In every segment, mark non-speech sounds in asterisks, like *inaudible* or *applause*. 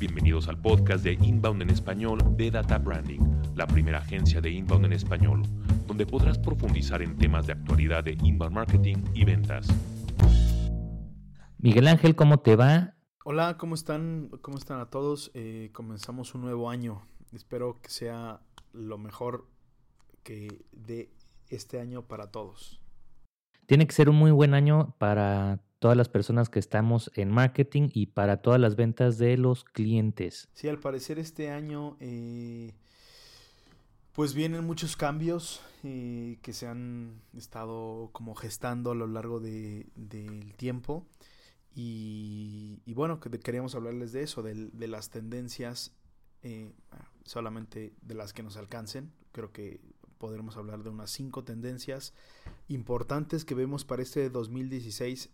Bienvenidos al podcast de Inbound en español de Data Branding, la primera agencia de Inbound en español, donde podrás profundizar en temas de actualidad de Inbound Marketing y ventas. Miguel Ángel, ¿cómo te va? Hola, ¿cómo están? ¿Cómo están a todos? Eh, comenzamos un nuevo año. Espero que sea lo mejor que de este año para todos. Tiene que ser un muy buen año para todas las personas que estamos en marketing y para todas las ventas de los clientes. Sí, al parecer este año eh, pues vienen muchos cambios eh, que se han estado como gestando a lo largo del tiempo. Y, bueno, que queríamos hablarles de eso, de, de las tendencias, eh, solamente de las que nos alcancen. Creo que podremos hablar de unas cinco tendencias importantes que vemos para este 2016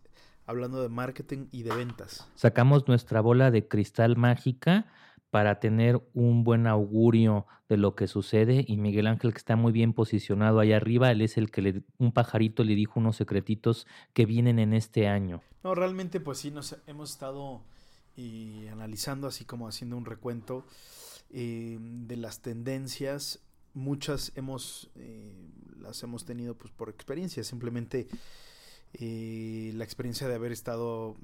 hablando de marketing y de ventas. Sacamos nuestra bola de cristal mágica para tener un buen augurio de lo que sucede y Miguel Ángel que está muy bien posicionado ahí arriba, él es el que le, un pajarito le dijo unos secretitos que vienen en este año. No, realmente pues sí, nos hemos estado y analizando así como haciendo un recuento eh, de las tendencias muchas hemos eh, las hemos tenido pues por experiencia simplemente eh, la experiencia de haber estado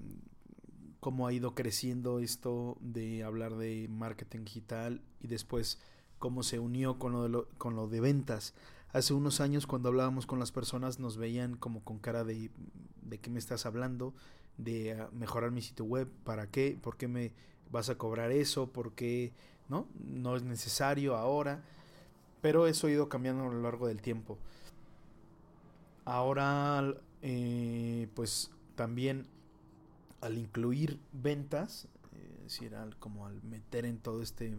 cómo ha ido creciendo esto de hablar de marketing digital y después cómo se unió con lo de, con lo de ventas. Hace unos años cuando hablábamos con las personas nos veían como con cara de de qué me estás hablando, de ah, mejorar mi sitio web, ¿para qué? ¿Por qué me vas a cobrar eso? ¿Por qué no? No es necesario ahora. Pero eso ha ido cambiando a lo largo del tiempo. Ahora eh, pues también al incluir ventas, eh, decir, al, como al meter en todo este,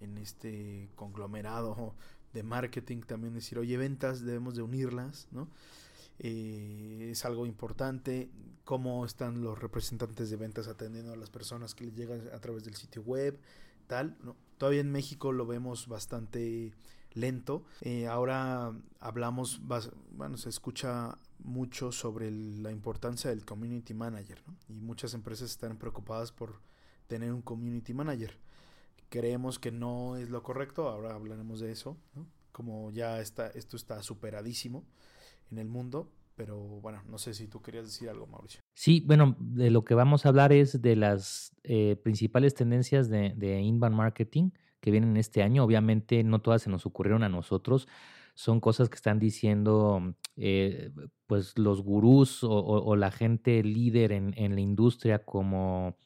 en este conglomerado de marketing, también decir, oye, ventas debemos de unirlas, ¿no? Eh, es algo importante, cómo están los representantes de ventas atendiendo a las personas que les llegan a través del sitio web, tal, ¿no? Todavía en México lo vemos bastante lento. Eh, ahora hablamos, bueno, se escucha mucho sobre la importancia del community manager y muchas empresas están preocupadas por tener un community manager. Creemos que no es lo correcto, ahora hablaremos de eso, como ya está, esto está superadísimo en el mundo, pero bueno, no sé si tú querías decir algo, Mauricio. Sí, bueno, de lo que vamos a hablar es de las eh, principales tendencias de, de inbound marketing que vienen este año. Obviamente no todas se nos ocurrieron a nosotros, son cosas que están diciendo eh, pues los gurús o, la gente líder en, la industria como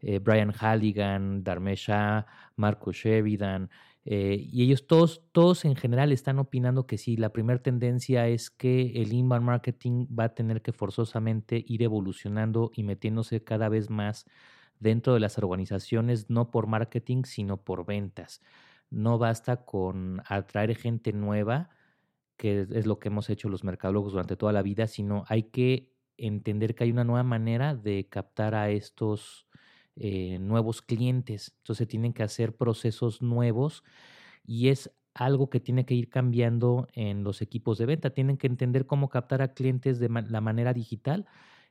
eh, Brian Halligan, Dharmesha, Marco Sheridan, eh, y ellos todos, todos en general están opinando que sí, la primera tendencia es que el inbound marketing va a tener que forzosamente ir evolucionando y metiéndose cada vez más dentro de las organizaciones, no por marketing, sino por ventas. No basta con atraer gente nueva, que es lo que hemos hecho los mercadólogos durante toda la vida, sino hay que entender que hay una nueva manera de captar a estos eh, nuevos clientes. Entonces tienen que hacer procesos nuevos y es algo que tiene que ir cambiando en los equipos de venta. Tienen que entender cómo captar a clientes de la manera digital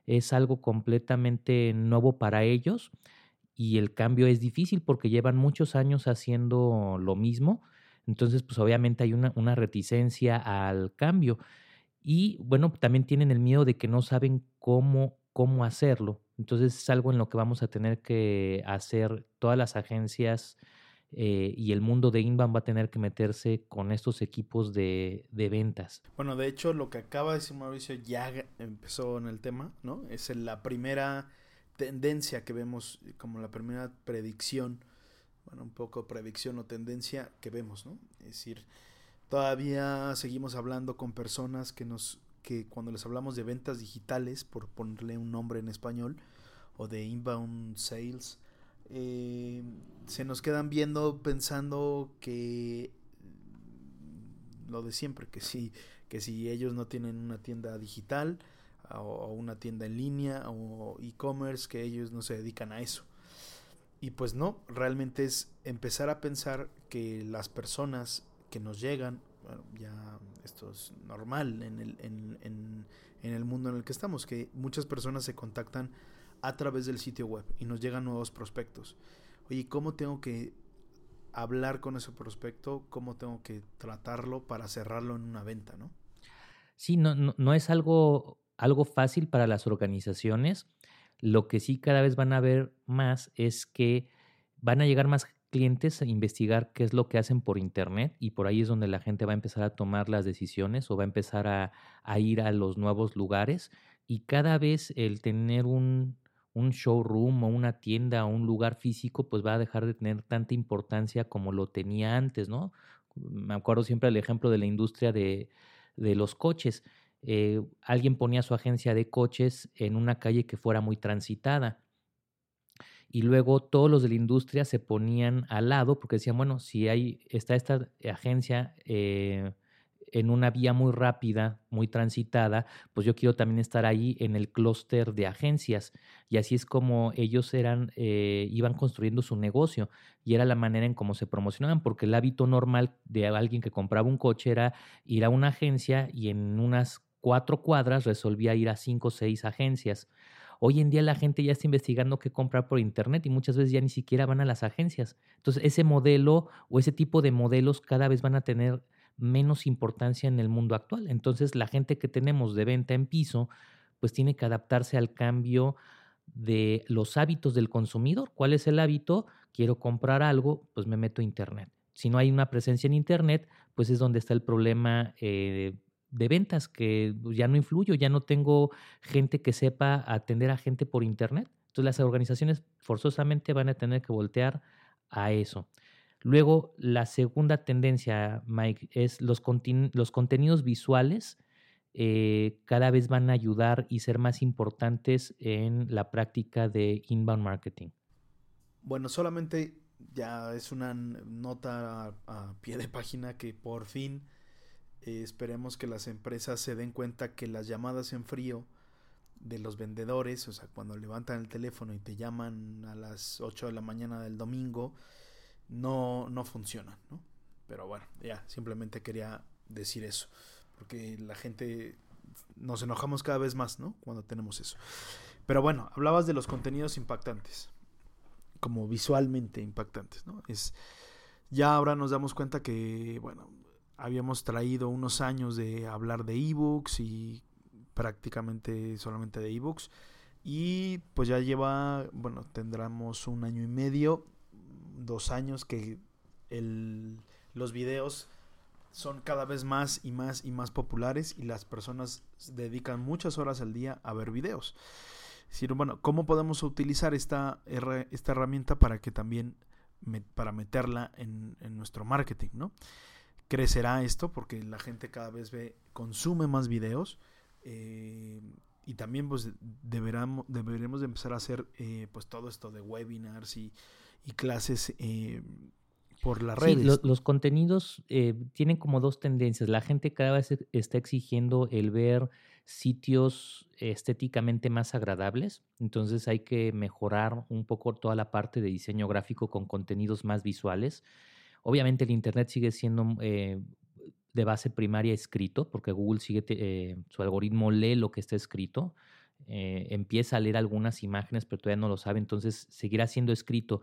es algo completamente nuevo para ellos y el cambio es difícil porque llevan muchos años haciendo lo mismo. Entonces, pues obviamente hay una, una reticencia al cambio. Y bueno, también tienen el miedo de que no saben cómo, cómo hacerlo. Entonces es algo en lo que vamos a tener que hacer todas las agencias eh, y el mundo de inbound va a tener que meterse con estos equipos de, de, ventas. Bueno, de hecho, lo que acaba de decir Mauricio ya empezó en el tema, ¿no? Es la primera tendencia que vemos, como la primera predicción, bueno, un poco predicción o tendencia que vemos, ¿no? Es decir, todavía seguimos hablando con personas que nos, que cuando les hablamos de ventas digitales, por ponerle un nombre en español, o de inbound sales, eh, se nos quedan viendo pensando que lo de siempre, que si, que si ellos no tienen una tienda digital o una tienda en línea o e-commerce, que ellos no se dedican a eso. Y pues no, realmente es empezar a pensar que las personas que nos llegan, bueno, ya esto es normal en el, en, en, en el mundo en el que estamos, que muchas personas se contactan a través del sitio web y nos llegan nuevos prospectos. oye, ¿cómo tengo que hablar con ese prospecto? ¿Cómo tengo que tratarlo para cerrarlo en una venta, no? Sí, no, no, no es algo, algo fácil para las organizaciones. Lo que sí cada vez van a ver más es que van a llegar más clientes a investigar qué es lo que hacen por internet y por ahí es donde la gente va a empezar a tomar las decisiones o va a empezar a, ir a los nuevos lugares y cada vez el tener un, un showroom o una tienda o un lugar físico pues va a dejar de tener tanta importancia como lo tenía antes, ¿no? Me acuerdo siempre del ejemplo de la industria de, de los coches. Eh, alguien ponía su agencia de coches en una calle que fuera muy transitada y luego todos los de la industria se ponían al lado porque decían, bueno, si hay, está esta agencia eh, en una vía muy rápida, muy transitada, pues yo quiero también estar ahí en el clúster de agencias. Y así es como ellos eran, eh, iban construyendo su negocio y era la manera en cómo se promocionaban, porque el hábito normal de alguien que compraba un coche era ir a una agencia y en unas cuatro cuadras resolvía ir a cinco o seis agencias. Hoy en día la gente ya está investigando qué comprar por internet y muchas veces ya ni siquiera van a las agencias. Entonces ese modelo o ese tipo de modelos cada vez van a tener menos importancia en el mundo actual. Entonces la gente que tenemos de venta en piso pues tiene que adaptarse al cambio de los hábitos del consumidor. ¿Cuál es el hábito? Quiero comprar algo, pues me meto a internet. Si no hay una presencia en internet, pues es donde está el problema eh, de ventas, que ya no influyo, ya no tengo gente que sepa atender a gente por Internet. Entonces las organizaciones forzosamente van a tener que voltear a eso. Luego, la segunda tendencia, Mike, es los, los contenidos visuales eh, cada vez van a ayudar y ser más importantes en la práctica de inbound marketing. Bueno, solamente ya es una nota a pie de página que por fin eh, esperemos que las empresas se den cuenta que las llamadas en frío de los vendedores, o sea, cuando levantan el teléfono y te llaman a las 8 de la mañana del domingo, no, no funcionan, ¿no? Pero bueno, ya, simplemente quería decir eso, porque la gente nos enojamos cada vez más, ¿no? Cuando tenemos eso. Pero bueno, hablabas de los contenidos impactantes, como visualmente impactantes, ¿no? Es, ya ahora nos damos cuenta que, bueno, habíamos traído unos años de hablar de ebooks y prácticamente solamente de ebooks. Y pues ya lleva, bueno, tendremos un año y medio, dos años que los videos son cada vez más y más y más populares y las personas dedican muchas horas al día a ver videos. Decir, bueno, ¿cómo podemos utilizar esta, esta herramienta para que también, para meterla en, en nuestro marketing, ¿no? Crecerá esto porque la gente cada vez ve, consume más videos eh, y también pues deberamos, deberemos de empezar a hacer eh, pues todo esto de webinars y, clases eh, por las redes. los contenidos tienen como dos tendencias. La gente cada vez está exigiendo el ver sitios estéticamente más agradables, entonces hay que mejorar un poco toda la parte de diseño gráfico con contenidos más visuales. Obviamente el Internet sigue siendo eh, de base primaria escrito, porque Google sigue, eh, su algoritmo lee lo que está escrito, eh, empieza a leer algunas imágenes, pero todavía no lo sabe, entonces seguirá siendo escrito.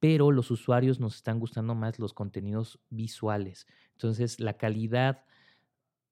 Pero los usuarios nos están gustando más los contenidos visuales. Entonces la calidad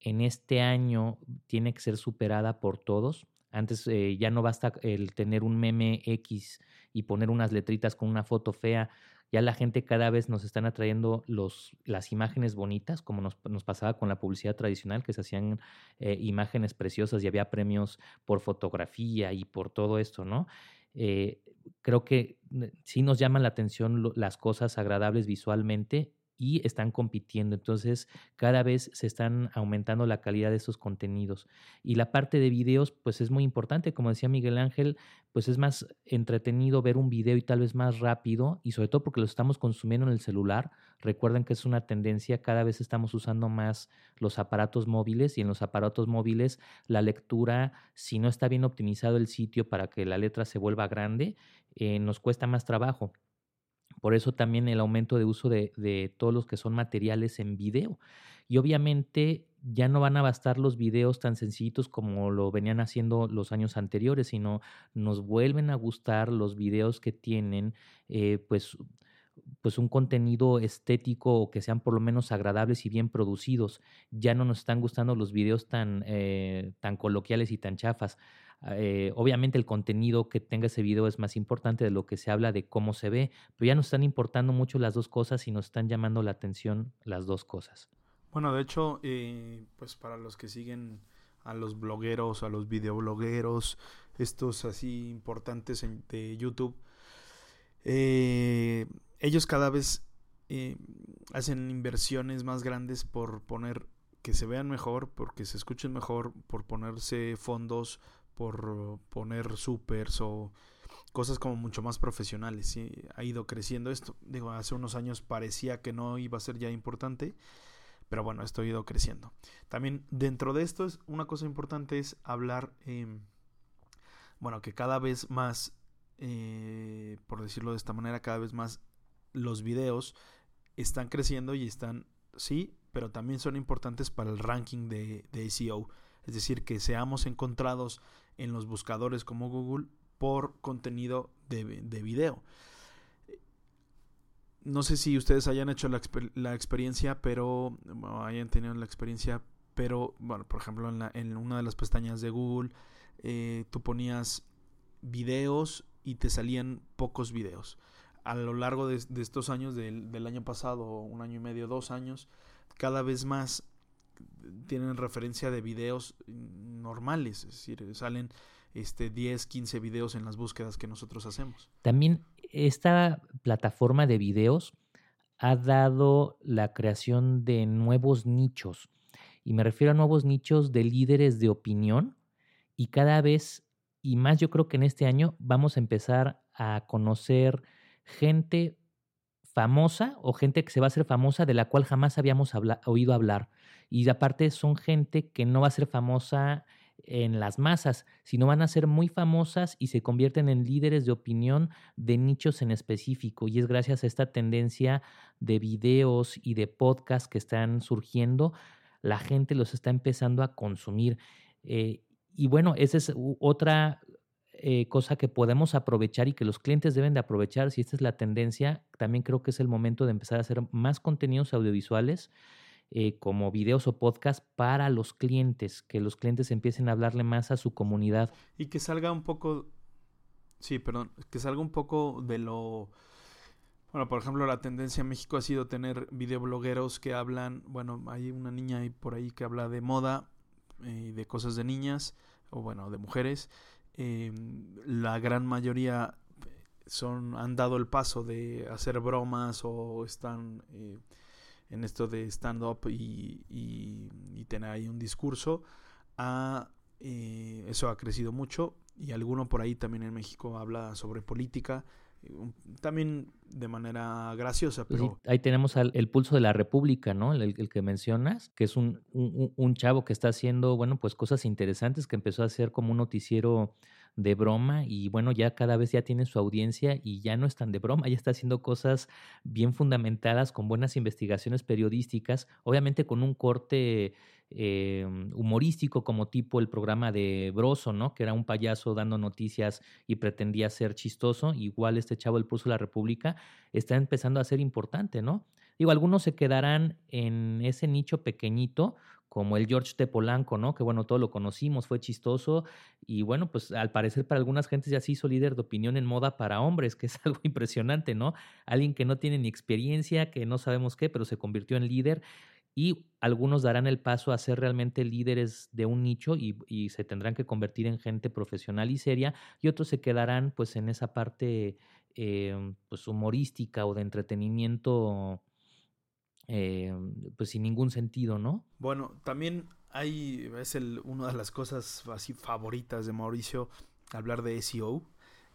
en este año tiene que ser superada por todos. Antes ya no basta el tener un meme X y poner unas letritas con una foto fea ya la gente cada vez nos están atrayendo los, las imágenes bonitas, como nos, pasaba con la publicidad tradicional, que se hacían eh, imágenes preciosas y había premios por fotografía y por todo esto, ¿no? Eh, creo que eh, sí nos llaman la atención las cosas agradables visualmente y están compitiendo. Entonces, cada vez se están aumentando la calidad de esos contenidos. Y la parte de videos, pues es muy importante. Como decía Miguel Ángel, pues es más entretenido ver un video y tal vez más rápido, y sobre todo porque lo estamos consumiendo en el celular. Recuerden que es una tendencia, cada vez estamos usando más los aparatos móviles y en los aparatos móviles la lectura, si no está bien optimizado el sitio para que la letra se vuelva grande, eh, nos cuesta más trabajo Por eso también el aumento de uso de, todos los que son materiales en video. Y obviamente ya no van a bastar los videos tan sencillitos como lo venían haciendo los años anteriores, sino nos vuelven a gustar los videos que tienen eh, pues, pues un contenido estético o que sean por lo menos agradables y bien producidos. Ya no nos están gustando los videos tan, eh, tan coloquiales y tan chafas. Eh, obviamente el contenido que tenga ese video es más importante de lo que se habla de cómo se ve, pero ya nos están importando mucho las dos cosas y nos están llamando la atención las dos cosas. Bueno, de hecho, eh, pues para los que siguen a los blogueros, a los videoblogueros, estos así importantes de YouTube, eh, ellos cada vez hacen inversiones más grandes por poner que se vean mejor, porque se escuchen mejor, por ponerse fondos, por poner supers o cosas como mucho más profesionales. Ha ido creciendo esto. Digo, hace unos años parecía que no iba a ser ya importante, pero bueno, esto ha ido creciendo. También dentro de esto es una cosa importante es hablar, em, bueno, que cada vez más, eh, por decirlo de esta manera, cada vez más los videos están creciendo y están, sí, pero también son importantes para el ranking de, de SEO. Es decir, que seamos encontrados en los buscadores como Google por contenido de, de video. No sé si ustedes hayan hecho la, la experiencia, pero hayan tenido la experiencia, pero bueno, por ejemplo en, la, en una de las pestañas de Google eh, tú ponías videos y te salían pocos videos. A lo largo de, de estos años, del, del año pasado, un año y medio, dos años, cada vez más tienen referencia de videos normales, es decir, salen este 10, 15 videos en las búsquedas que nosotros hacemos. También esta plataforma de videos ha dado la creación de nuevos nichos. Y me refiero a nuevos nichos de líderes de opinión. Y cada vez, y más yo creo que en este año, vamos a empezar a conocer gente famosa o gente que se va a hacer famosa de la cual jamás habíamos oído hablar. Y aparte son gente que no va a ser famosa en las masas, sino van a ser muy famosas y se convierten en líderes de opinión de nichos en específico. Y es gracias a esta tendencia de videos y de podcasts que están surgiendo, la gente los está empezando a consumir. Eh, y bueno, esa es otra eh, cosa que podemos aprovechar y que los clientes deben de aprovechar. Si esta es la tendencia, también creo que es el momento de empezar a hacer más contenidos audiovisuales eh, como videos o podcast para los clientes, que los clientes empiecen a hablarle más a su comunidad. Y que salga un poco, sí, perdón, que salga un poco de lo... Bueno, por ejemplo, la tendencia en México ha sido tener videoblogueros que hablan, bueno, hay una niña ahí por ahí que habla de moda y eh, de cosas de niñas, o bueno, de mujeres. Eh, la gran mayoría son han dado el paso de hacer bromas o están en esto de stand-up y, y, tener ahí un discurso, eh, eso ha crecido mucho y alguno por ahí también en México habla sobre política, eh, también de manera graciosa. Pues pero... ahí tenemos el pulso de la República, ¿no? El, el que mencionas, que es un, un, un, chavo que está haciendo, bueno, pues cosas interesantes, que empezó a hacer como un noticiero de broma y bueno, ya cada vez ya tiene su audiencia y ya no es tan de broma, ya está haciendo cosas bien fundamentadas con buenas investigaciones periodísticas, obviamente con un corte eh, humorístico como tipo el programa de Broso, ¿no? Que era un payaso dando noticias y pretendía ser chistoso, igual este chavo del Pulso de la República está empezando a ser importante, ¿no? Digo, algunos se quedarán en ese nicho pequeñito, como el George de Polanco, ¿no? Que bueno, todo lo conocimos, fue chistoso y bueno, pues al parecer para algunas gentes ya se hizo líder de opinión en moda para hombres, que es *laughs* algo impresionante, ¿no? Alguien que no tiene ni experiencia, que no sabemos qué, pero se convirtió en líder y algunos darán el paso a ser realmente líderes de un nicho y, se tendrán que convertir en gente profesional y seria y otros se quedarán pues en esa parte eh, pues humorística o de entretenimiento eh, pues sin ningún sentido, ¿no? Bueno, también hay, es el, una de las cosas así favoritas de Mauricio, hablar de SEO.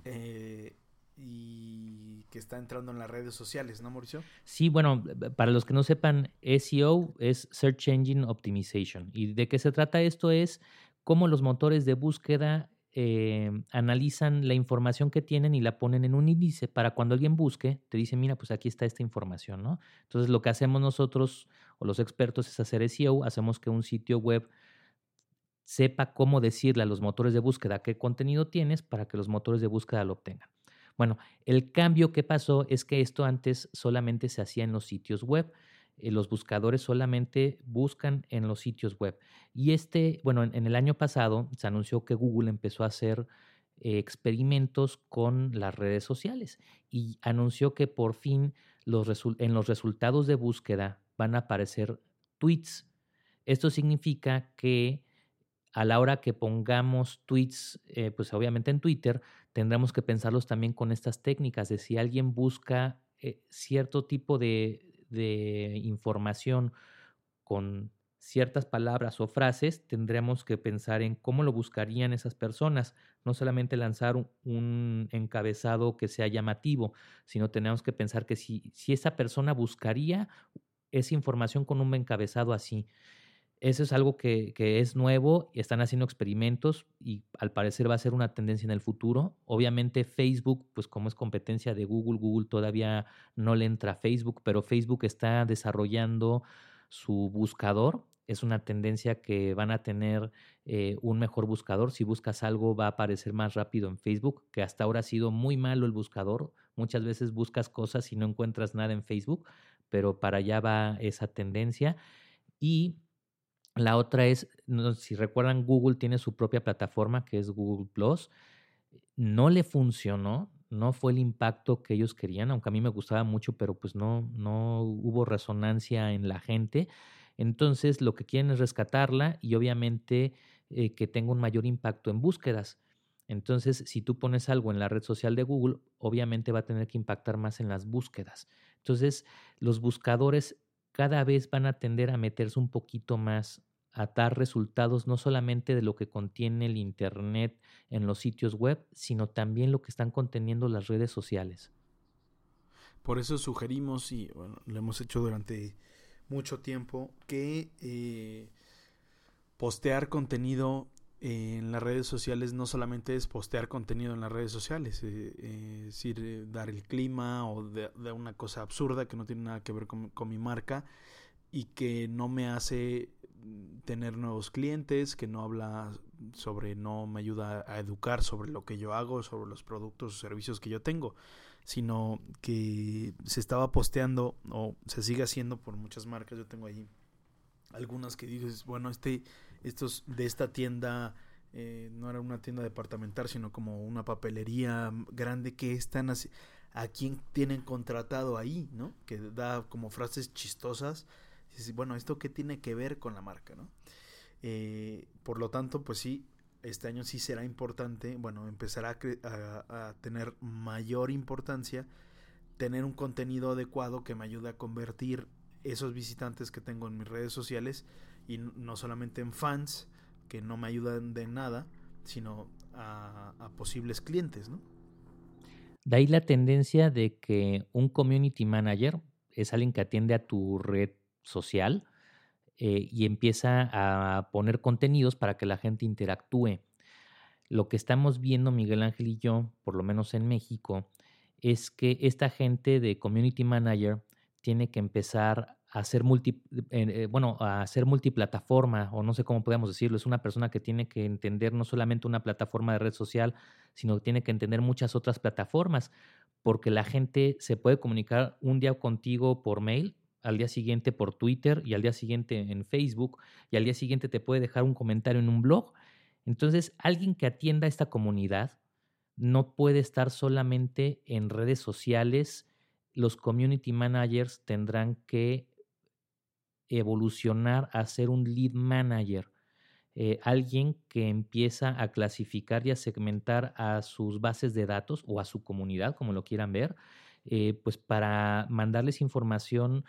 Eh, y que está entrando en las redes sociales, ¿no, Mauricio? Sí, bueno, para los que no sepan, SEO es Search Engine Optimization. ¿Y de qué se trata esto? Es cómo los motores de búsqueda eh, analizan la información que tienen y la ponen en un índice para cuando alguien busque, te dice, mira, pues aquí está esta información, ¿no? Entonces lo que hacemos nosotros o los expertos es hacer SEO, hacemos que un sitio web sepa cómo decirle a los motores de búsqueda qué contenido tienes para que los motores de búsqueda lo obtengan. Bueno, el cambio que pasó es que esto antes solamente se hacía en los sitios web. Eh, los buscadores solamente buscan en los sitios web. Y este, bueno, en, el año pasado se anunció que Google empezó a hacer eh, experimentos con las redes sociales y anunció que por fin los en los resultados de búsqueda van a aparecer tweets. Esto significa que a la hora que pongamos tweets, eh, pues obviamente en Twitter, tendremos que pensarlos también con estas técnicas de si alguien busca cierto tipo de, información con ciertas palabras o frases, tendremos que pensar en cómo lo buscarían esas personas, no solamente lanzar un, encabezado que sea llamativo, sino tenemos que pensar que si, si esa persona buscaría esa información con un encabezado así. Eso es algo que, es nuevo, y están haciendo experimentos y al parecer va a ser una tendencia en el futuro. Obviamente Facebook, pues como es competencia de Google, Google todavía no le entra a Facebook, pero Facebook está desarrollando su buscador. Es una tendencia que van a tener eh, un mejor buscador. Si buscas algo va a aparecer más rápido en Facebook, que hasta ahora ha sido muy malo el buscador. Muchas veces buscas cosas y no encuentras nada en Facebook, pero para allá va esa tendencia. Y la otra es, si recuerdan, Google tiene su propia plataforma que es Google Plus. No le funcionó, no fue el impacto que ellos querían, aunque a mí me gustaba mucho, pero pues no, no hubo resonancia en la gente. Entonces lo que quieren es rescatarla y obviamente eh, que tenga un mayor impacto en búsquedas. Entonces, si tú pones algo en la red social de Google, obviamente va a tener que impactar más en las búsquedas. Entonces, los buscadores cada vez van a tender a meterse un poquito más a dar resultados no solamente de lo que contiene el Internet en los sitios web, sino también lo que están conteniendo las redes sociales. Por eso sugerimos, y bueno, lo hemos hecho durante mucho tiempo, que eh, postear contenido en las redes sociales no solamente es postear contenido en las redes sociales, eh, es decir, eh, dar el clima o de, una cosa absurda que no tiene nada que ver con, mi marca y que no me hace tener nuevos clientes, que no habla sobre, no me ayuda a educar sobre lo que yo hago, sobre los productos o servicios que yo tengo, sino que se estaba posteando o se sigue haciendo por muchas marcas. Yo tengo ahí algunas que dices, bueno, este estos de esta tienda eh, no era una tienda departamental, sino como una papelería grande que están así, a quién tienen contratado ahí, ¿no? Que da como frases chistosas. Bueno, ¿esto qué tiene que ver con la marca, ¿no? Eh, por lo tanto, pues sí, este año sí será importante, bueno, empezará a, a, tener mayor importancia tener un contenido adecuado que me ayude a convertir esos visitantes que tengo en mis redes sociales y no solamente en fans que no me ayudan de nada, sino a, posibles clientes, ¿no? De ahí la tendencia de que un community manager es alguien que atiende a tu red social eh, y empieza a poner contenidos para que la gente interactúe. Lo que estamos viendo Miguel Ángel y yo, por lo menos en México, es que esta gente de community manager tiene que empezar a ser multi, eh, bueno, a ser multiplataforma, o no sé cómo podemos decirlo, es una persona que tiene que entender no solamente una plataforma de red social, sino que tiene que entender muchas otras plataformas, porque la gente se puede comunicar un día contigo por mail, al día siguiente por Twitter y al día siguiente en Facebook, y al día siguiente te puede dejar un comentario en un blog. Entonces, alguien que atienda a esta comunidad no puede estar solamente en redes sociales, los community managers tendrán que evolucionar a ser un lead manager, eh, alguien que empieza a clasificar y a segmentar a sus bases de datos o a su comunidad, como lo quieran ver, eh, pues para mandarles información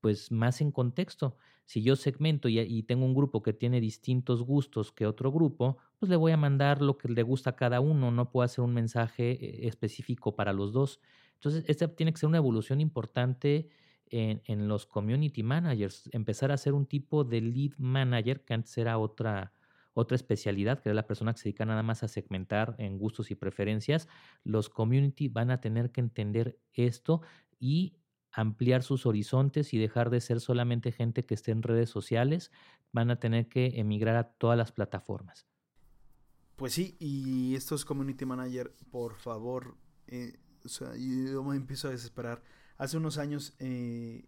pues más en contexto. Si yo segmento y, y, tengo un grupo que tiene distintos gustos que otro grupo, pues le voy a mandar lo que le gusta a cada uno, no puedo hacer un mensaje eh, específico para los dos. Entonces, esta tiene que ser una evolución importante en, los community managers, empezar a ser un tipo de lead manager que antes era otra, otra especialidad, que es la persona que se dedica nada más a segmentar en gustos y preferencias, los community van a tener que entender esto y ampliar sus horizontes y dejar de ser solamente gente que esté en redes sociales, van a tener que emigrar a todas las plataformas. Pues sí, y estos community manager, por favor, eh, o sea, yo me empiezo a desesperar. Hace unos años eh,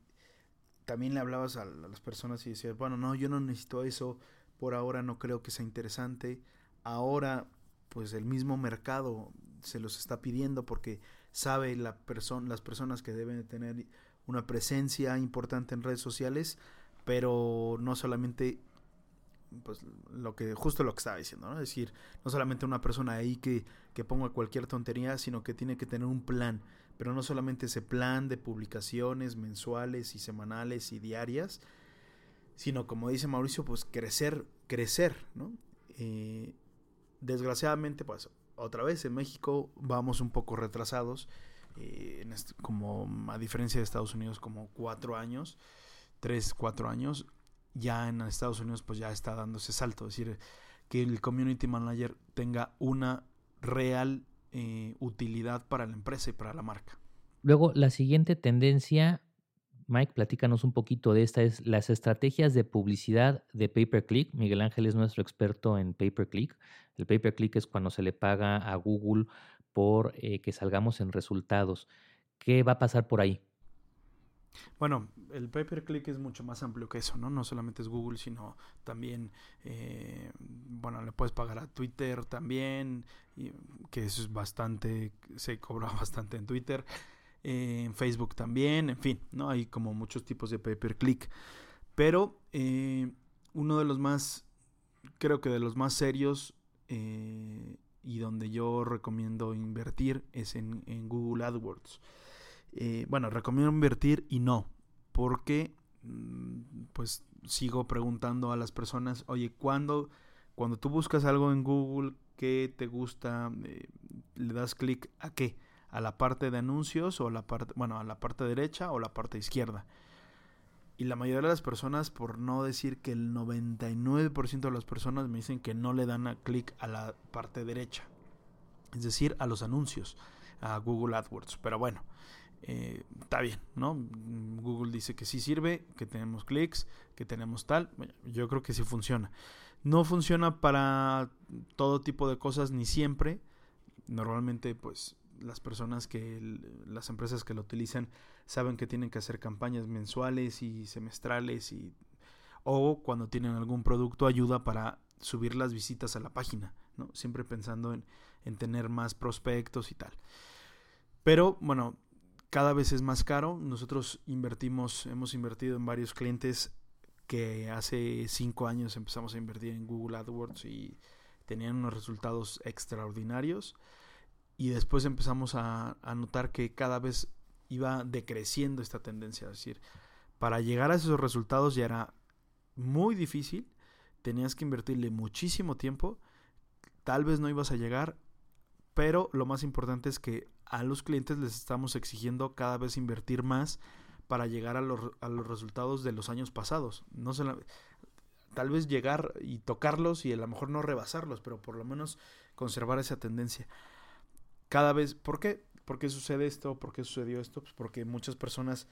también le hablabas a, las personas y decías, bueno, no, yo no necesito eso, por ahora no creo que sea interesante. Ahora, pues el mismo mercado se los está pidiendo porque sabe la persona, las personas que deben tener una presencia importante en redes sociales, pero no solamente pues lo que justo lo que estaba diciendo, ¿no? Es decir, no solamente una persona ahí que, que ponga cualquier tontería, sino que tiene que tener un plan, pero no solamente ese plan de publicaciones mensuales y semanales y diarias, sino como dice Mauricio, pues crecer, crecer, ¿no? Eh, desgraciadamente, pues otra vez en México vamos un poco retrasados, eh, como a diferencia de Estados Unidos, como cuatro años, tres, cuatro años, ya en Estados Unidos pues ya está dando ese salto, es decir, que el community manager tenga una real eh, utilidad para la empresa y para la marca. Luego, la siguiente tendencia, Mike, platícanos un poquito de esta, es las estrategias de publicidad de pay-per-click. Miguel Ángel es nuestro experto en pay-per-click. El pay-per-click es cuando se le paga a Google por eh, que salgamos en resultados. ¿Qué va a pasar por ahí? Bueno, el pay per click es mucho más amplio que eso, ¿no? No solamente es Google, sino también, eh, bueno, le puedes pagar a Twitter también, que eso es bastante, se cobra *laughs* bastante en Twitter, eh, en Facebook también, en fin, ¿no? Hay como muchos tipos de pay per click. Pero eh, uno de los más, creo que de los más serios y donde yo recomiendo invertir es en, en Google AdWords. Eh, bueno, recomiendo invertir y no, porque mm, pues sigo preguntando a las personas, oye, ¿cuándo, cuando tú buscas algo en Google, ¿qué te gusta? Eh, ¿Le das clic a qué? ¿A la parte de anuncios o la parte, bueno, a la parte derecha o la parte izquierda? Y la mayoría de las personas, por no decir que el 99% de las personas me dicen que no le dan clic a la parte derecha. Es decir, a los anuncios, a Google AdWords. Pero bueno, eh, está bien, ¿no? Google dice que sí sirve, que tenemos clics, que tenemos tal. yo creo que sí funciona. No funciona para todo tipo de cosas ni siempre. Normalmente, pues, las personas que, las empresas que lo utilizan saben que tienen que hacer campañas mensuales y semestrales y o cuando tienen algún producto ayuda para subir las visitas a la página, ¿no? Siempre pensando en, en tener más prospectos y tal. Pero bueno, cada vez es más caro. Nosotros invertimos, hemos invertido en varios clientes que hace cinco años empezamos a invertir en Google AdWords y tenían unos resultados extraordinarios. Y después empezamos a, notar que cada vez iba decreciendo esta tendencia. Es decir, para llegar a esos resultados ya era muy difícil. Tenías que invertirle muchísimo tiempo. Tal vez no ibas a llegar. Pero lo más importante es que a los clientes les estamos exigiendo cada vez invertir más para llegar a los, a los resultados de los años pasados. No tal vez llegar y tocarlos y a lo mejor no rebasarlos, pero por lo menos conservar esa tendencia. Cada vez, ¿por qué? ¿Por qué sucede esto? ¿Por qué sucedió esto? Pues porque muchas personas,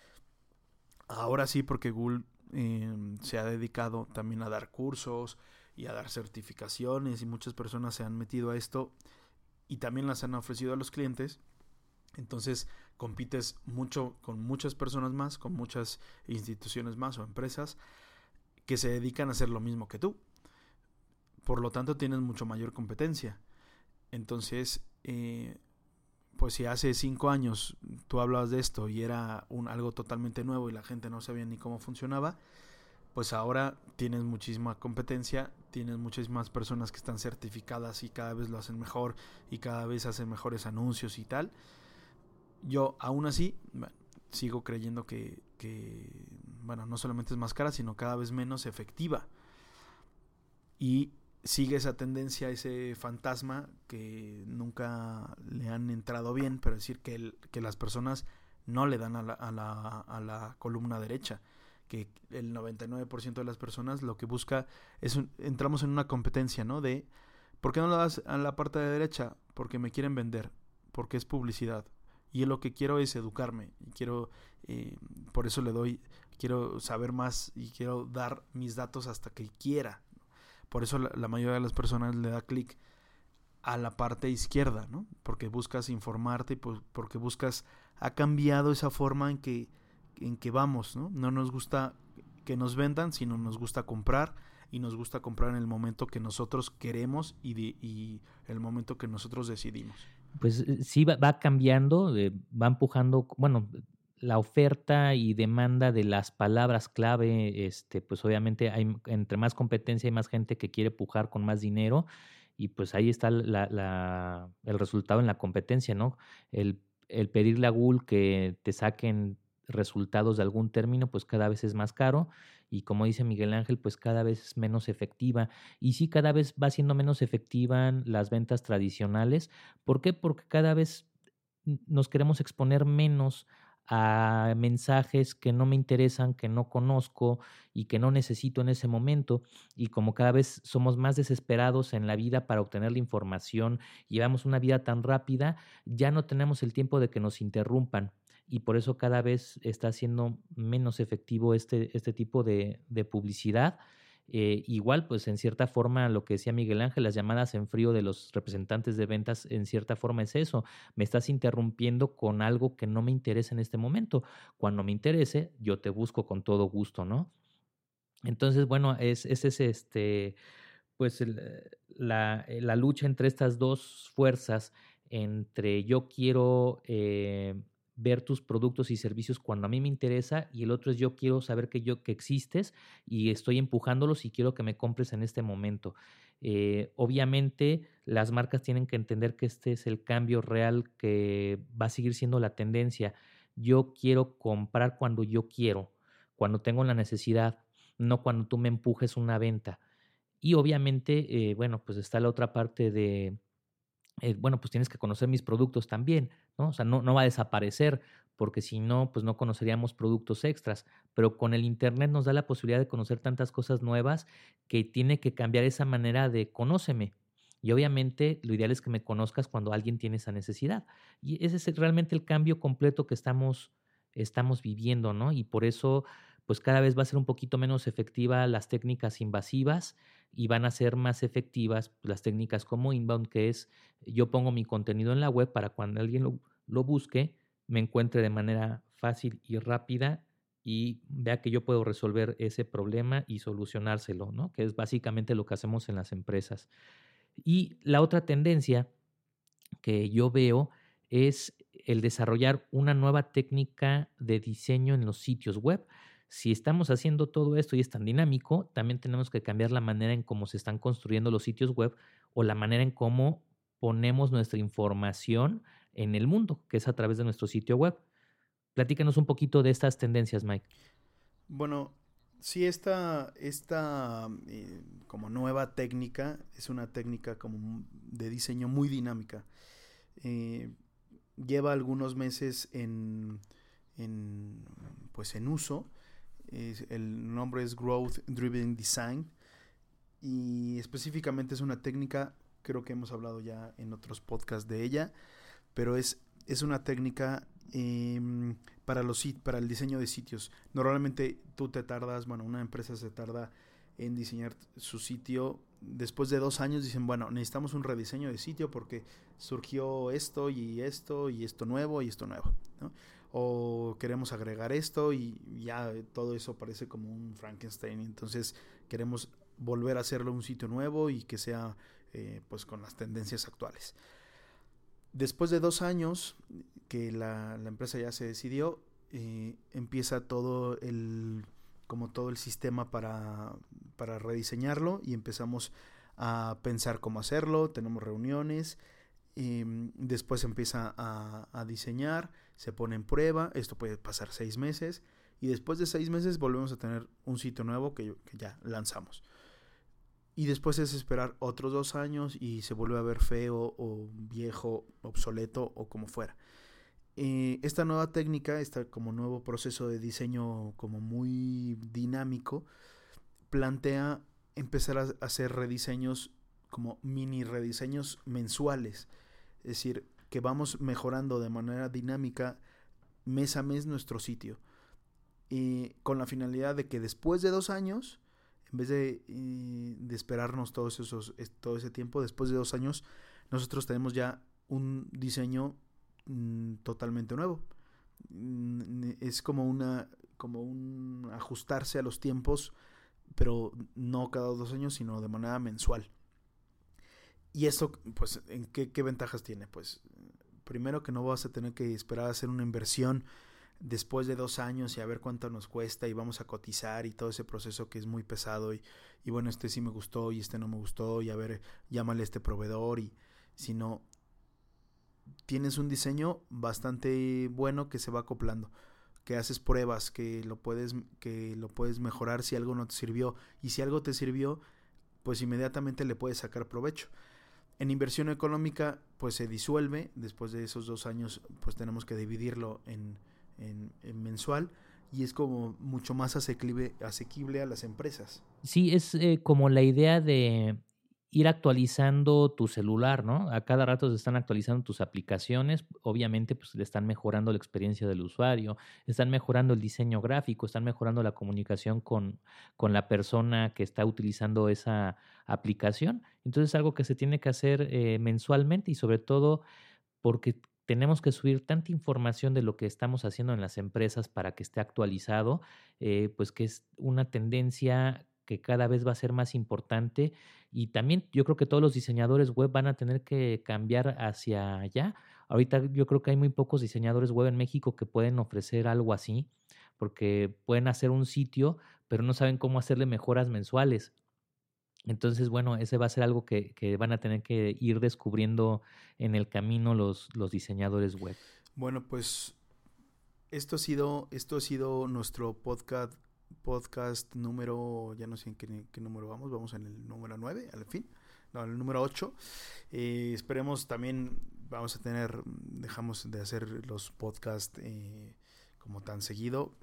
ahora sí, porque Google em, se ha dedicado también a dar cursos y a dar certificaciones y muchas personas se han metido a esto y también las han ofrecido a los clientes entonces compites mucho con muchas personas más, con muchas instituciones más o empresas que se dedican a hacer lo mismo que tú. Por lo tanto, tienes mucho mayor competencia. Entonces, eh, pues si hace cinco años tú hablabas de esto y era un, algo totalmente nuevo y la gente no sabía ni cómo funcionaba, pues ahora tienes muchísima competencia, tienes muchísimas personas que están certificadas y cada vez lo hacen mejor y cada vez hacen mejores anuncios y tal yo aún así sigo creyendo que, bueno, no solamente es más cara, sino cada vez menos efectiva. Y sigue esa tendencia, ese fantasma que nunca le han entrado bien, pero decir que, que las personas no le dan a la, a, la, columna derecha, que el 99% de las personas lo que busca es, entramos en una competencia, ¿no? De, ¿por qué no lo das a la parte de derecha? Porque me quieren vender, porque es publicidad. Y lo que quiero es educarme, y quiero, eh, por eso le doy, quiero saber más y quiero dar mis datos hasta que quiera. Por eso la, mayoría de las personas le da clic a la parte izquierda, ¿no? Porque buscas informarte, pues, porque buscas, ha cambiado esa forma en que en que vamos, ¿no? No nos gusta que nos vendan, sino nos gusta comprar y nos gusta comprar en el momento que nosotros queremos y, y el momento que nosotros decidimos. Pues eh, sí va, cambiando, eh, va empujando, bueno, la oferta y demanda de las palabras clave, este, pues obviamente hay entre más competencia hay más gente que quiere pujar con más dinero y pues ahí está la, el resultado en la competencia, ¿no? El, el pedirle a Google que te saquen resultados de algún término, pues cada vez es más caro y como dice Miguel Ángel, pues cada vez es menos efectiva. Y sí, cada vez va siendo menos efectiva las ventas tradicionales. ¿Por qué? Porque cada vez nos queremos exponer menos a mensajes que no me interesan, que no conozco y que no necesito en ese momento. Y como cada vez somos más desesperados en la vida para obtener la información, llevamos una vida tan rápida, ya no tenemos el tiempo de que nos interrumpan y por eso cada vez está siendo menos efectivo este, este tipo de, publicidad. Eh, igual, pues en cierta forma, lo que decía Miguel Ángel, las llamadas en frío de los representantes de ventas, en cierta forma es eso. Me estás interrumpiendo con algo que no me interesa en este momento. Cuando me interese, yo te busco con todo gusto, ¿no? Entonces, bueno, es, es, este, pues la, la, lucha entre estas dos fuerzas, entre yo quiero eh, ver tus productos y servicios cuando a mí me interesa y el otro es yo quiero saber que yo que existes y estoy empujándolos y quiero que me compres en este momento. Eh, obviamente las marcas tienen que entender que este es el cambio real que va a seguir siendo la tendencia. Yo quiero comprar cuando yo quiero, cuando tengo la necesidad, no cuando tú me empujes una venta. Y obviamente, eh, bueno, pues está la otra parte de, eh, bueno, pues tienes que conocer mis productos también, ¿no? O sea, no, no va a desaparecer, porque si no, pues no conoceríamos productos extras, pero con el Internet nos da la posibilidad de conocer tantas cosas nuevas que tiene que cambiar esa manera de conóceme. Y obviamente lo ideal es que me conozcas cuando alguien tiene esa necesidad. Y ese es realmente el cambio completo que estamos, estamos viviendo, ¿no? Y por eso, pues cada vez va a ser un poquito menos efectiva las técnicas invasivas y van a ser más efectivas las técnicas como inbound, que es yo pongo mi contenido en la web para cuando alguien lo, busque, me encuentre de manera fácil y rápida y vea que yo puedo resolver ese problema y solucionárselo, ¿no? Que es básicamente lo que hacemos en las empresas. Y la otra tendencia que yo veo es el desarrollar una nueva técnica de diseño en los sitios web si estamos haciendo todo esto y es tan dinámico, también tenemos que cambiar la manera en cómo se están construyendo los sitios web o la manera en cómo ponemos nuestra información en el mundo, que es a través de nuestro sitio web. Platícanos un poquito de estas tendencias, Mike. Bueno, sí, esta, esta eh, como nueva técnica es una técnica como de diseño muy dinámica. Eh, lleva algunos meses en, en, pues en uso el nombre es Growth Driven Design y específicamente es una técnica, creo que hemos hablado ya en otros podcasts de ella, pero es, es una técnica em, para, los, para el diseño de sitios. Normalmente tú te tardas, bueno, una empresa se tarda en diseñar su sitio. Después de dos años dicen, bueno, necesitamos un rediseño de sitio porque surgió esto y esto y esto nuevo y esto nuevo. ¿no? O queremos agregar esto y ya todo eso parece como un Frankenstein. Entonces queremos volver a hacerlo un sitio nuevo y que sea eh, pues con las tendencias actuales. Después de dos años que la, empresa ya se decidió, eh, empieza todo el como todo el sistema para, para rediseñarlo y empezamos a pensar cómo hacerlo, tenemos reuniones, mm, después empieza a diseñar, se pone en prueba, esto puede pasar seis meses y después de seis meses volvemos a tener un sitio nuevo que, ya lanzamos. Y después es esperar otros dos años y se vuelve a ver feo o viejo, obsoleto o como fuera. eh, esta nueva técnica, este como nuevo proceso de diseño como muy dinámico, plantea empezar a hacer rediseños como mini rediseños mensuales. Es decir, que vamos mejorando de manera dinámica mes a mes nuestro sitio. Y con la finalidad de que después de dos años, en vez de, esperarnos todos esos, todo ese tiempo, después de dos años, nosotros tenemos ya un diseño mm, totalmente nuevo. Mm, es como una como un ajustarse a los tiempos, pero no cada dos años, sino de manera mensual. Y esto, pues, ¿en qué, qué ventajas tiene? Pues, primero que no vas a tener que esperar a hacer una inversión después de dos años y a ver cuánto nos cuesta y vamos a cotizar y todo ese proceso que es muy pesado y, y bueno, este sí me gustó y este no me gustó y a ver, llámale a este proveedor y si no, tienes un diseño bastante bueno que se va acoplando que haces pruebas, que lo puedes que lo puedes mejorar si algo no te sirvió y si algo te sirvió, pues inmediatamente le puedes sacar provecho. En inversión económica, pues se disuelve, después de esos dos años, pues tenemos que dividirlo en, en, mensual y es como mucho más asequible, asequible a las empresas. Sí, es eh, como la idea de ir actualizando tu celular, ¿no? A cada rato se están actualizando tus aplicaciones, obviamente pues le están mejorando la experiencia del usuario, están mejorando el diseño gráfico, están mejorando la comunicación con, con la persona que está utilizando esa aplicación. Entonces es algo que se tiene que hacer eh, mensualmente y sobre todo porque tenemos que subir tanta información de lo que estamos haciendo en las empresas para que esté actualizado, eh, pues que es una tendencia que cada vez va a ser más importante y también yo creo que todos los diseñadores web van a tener que cambiar hacia allá. Ahorita yo creo que hay muy pocos diseñadores web en México que pueden ofrecer algo así, porque pueden hacer un sitio, pero no saben cómo hacerle mejoras mensuales. Entonces, bueno, ese va a ser algo que, que, van a tener que ir descubriendo en el camino los, los diseñadores web. Bueno, pues esto ha sido, esto ha sido nuestro podcast, podcast número, ya no sé en qué, número vamos, vamos en el número 9, al fin, no, el número 8. Eh, esperemos también, vamos a tener, dejamos de hacer los podcasts eh, como tan seguido,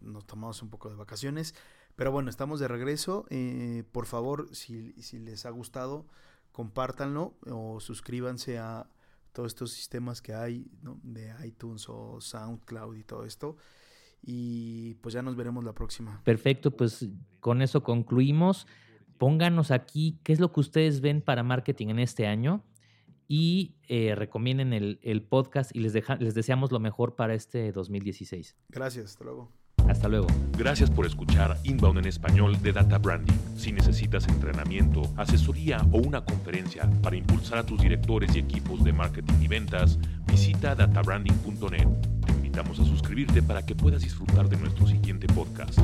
nos tomamos un poco de vacaciones pero bueno, estamos de regreso. Eh, por favor, si, si, les ha gustado, compártanlo o suscríbanse a todos estos sistemas que hay de iTunes o SoundCloud y todo esto. Y pues ya nos veremos la próxima. Perfecto, pues con eso concluimos. Pónganos aquí qué es lo que ustedes ven para marketing en este año y eh, recomienden el, el, podcast y les, deja, les deseamos lo mejor para este 2016. Gracias, hasta luego. Hasta luego. Gracias por escuchar Inbound en español de Data Branding. Si necesitas entrenamiento, asesoría o una conferencia para impulsar a tus directores y equipos de marketing y ventas, visita databranding.net. Invitamos a suscribirte para que puedas disfrutar de nuestro siguiente podcast.